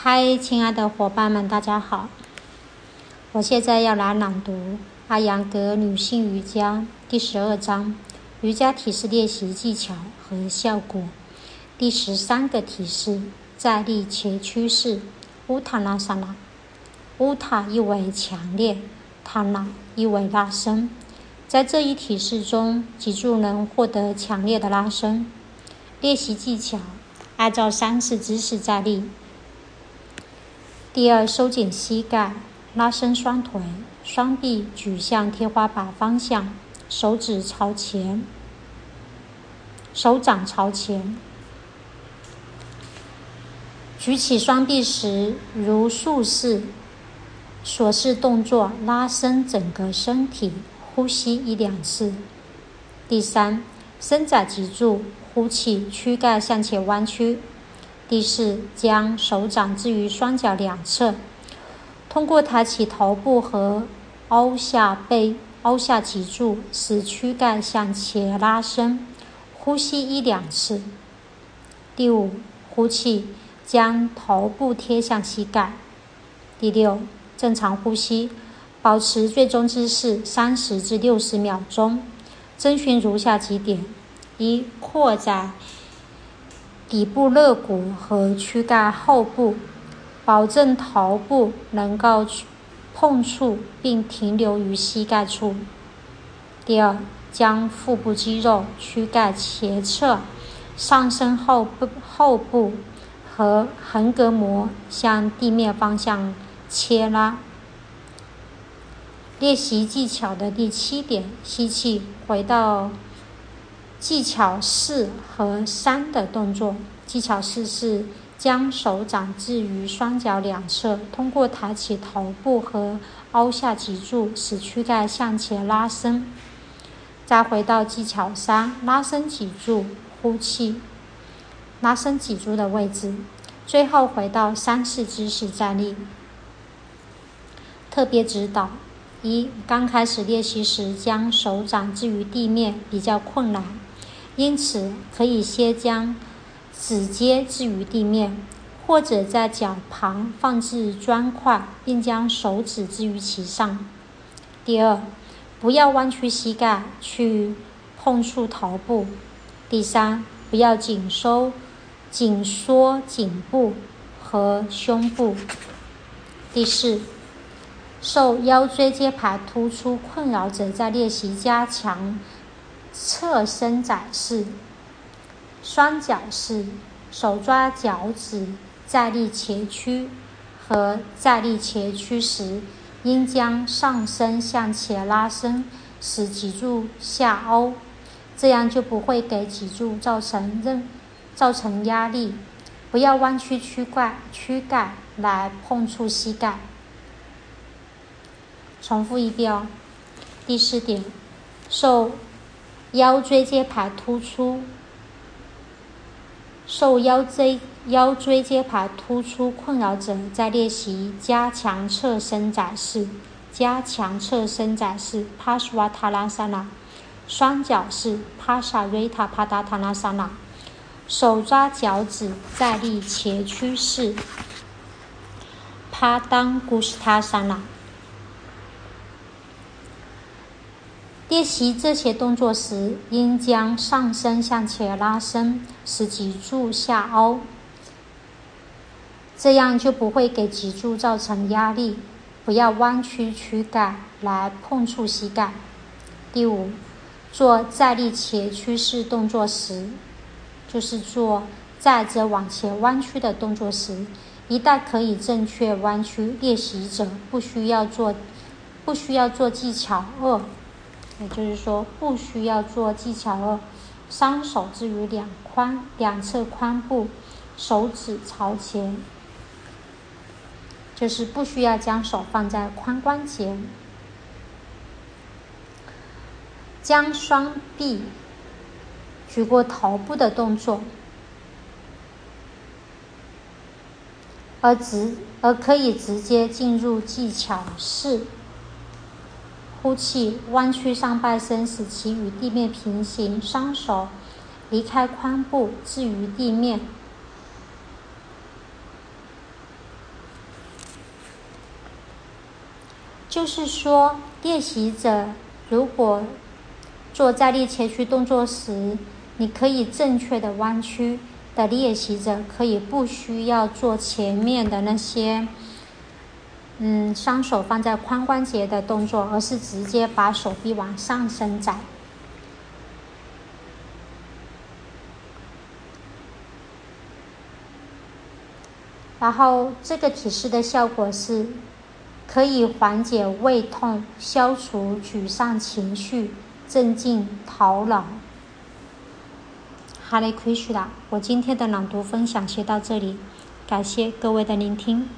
嗨，亲爱的伙伴们，大家好！我现在要来朗读《阿扬格女性瑜伽》第十二章瑜伽体式练习技巧和效果。第十三个体式：站立前屈式乌塔拉萨拉。乌塔意为强烈，塔拉意为拉伸。在这一体式中，脊柱能获得强烈的拉伸。练习技巧：按照三式姿势站立。第二，收紧膝盖，拉伸双腿，双臂举向天花板方向，手指朝前，手掌朝前。举起双臂时，如竖式、锁式动作，拉伸整个身体，呼吸一两次。第三，伸展脊柱，呼气，躯干向前弯曲。第四，将手掌置于双脚两侧，通过抬起头部和凹下背、凹下脊柱，使躯干向前拉伸。呼吸一两次。第五，呼气，将头部贴向膝盖。第六，正常呼吸，保持最终姿势三十至六十秒钟。遵循如下几点：一、扩展。底部肋骨和躯干后部，保证头部能够碰触并停留于膝盖处。第二，将腹部肌肉、躯干前侧、上身后部后部和横膈膜向地面方向切拉。练习技巧的第七点：吸气，回到。技巧四和三的动作。技巧四是将手掌置于双脚两侧，通过抬起头部和凹下脊柱，使躯干向前拉伸。再回到技巧三，拉伸脊柱，呼气，拉伸脊柱的位置。最后回到三次姿势站立。特别指导：一、刚开始练习时，将手掌置于地面比较困难。因此，可以先将指尖置于地面，或者在脚旁放置砖块，并将手指置于其上。第二，不要弯曲膝盖去碰触头部。第三，不要紧收、紧缩颈部和胸部。第四，受腰椎间盘突出困扰者在练习加强。侧伸展式、双脚式、手抓脚趾站立前屈和站立前屈时，应将上身向前拉伸，使脊柱下凹，这样就不会给脊柱造成任造成压力。不要弯曲躯干躯干来碰触膝盖。重复一遍。第四点，受。腰椎间盘突出，受腰椎腰椎间盘突出困扰者在练习加强侧伸展式、加强侧伸展式 （Paschimottanasana）、双脚式 （Paschimottanasana）、手抓脚趾站立前屈式 （Padangusthasana）。练习这些动作时，应将上身向前拉伸，使脊柱下凹，这样就不会给脊柱造成压力。不要弯曲躯干来碰触膝盖。第五，做站立前屈式动作时，就是做站着往前弯曲的动作时，一旦可以正确弯曲，练习者不需要做，不需要做技巧二。也就是说，不需要做技巧二，双手置于两髋两侧髋部，手指朝前，就是不需要将手放在髋关节，将双臂举过头部的动作，而直而可以直接进入技巧四。呼气弯曲上半身使其与地面平行双手离开髋部置于地面。就是说练习者如果做在立前屈动作时你可以正确的弯曲的练习者可以不需要做前面的那些嗯，双手放在髋关节的动作，而是直接把手臂往上伸展。然后这个体式的效果是，可以缓解胃痛、消除沮丧情绪、镇静头脑。哈雷奎许拉，我今天的朗读分享先到这里，感谢各位的聆听。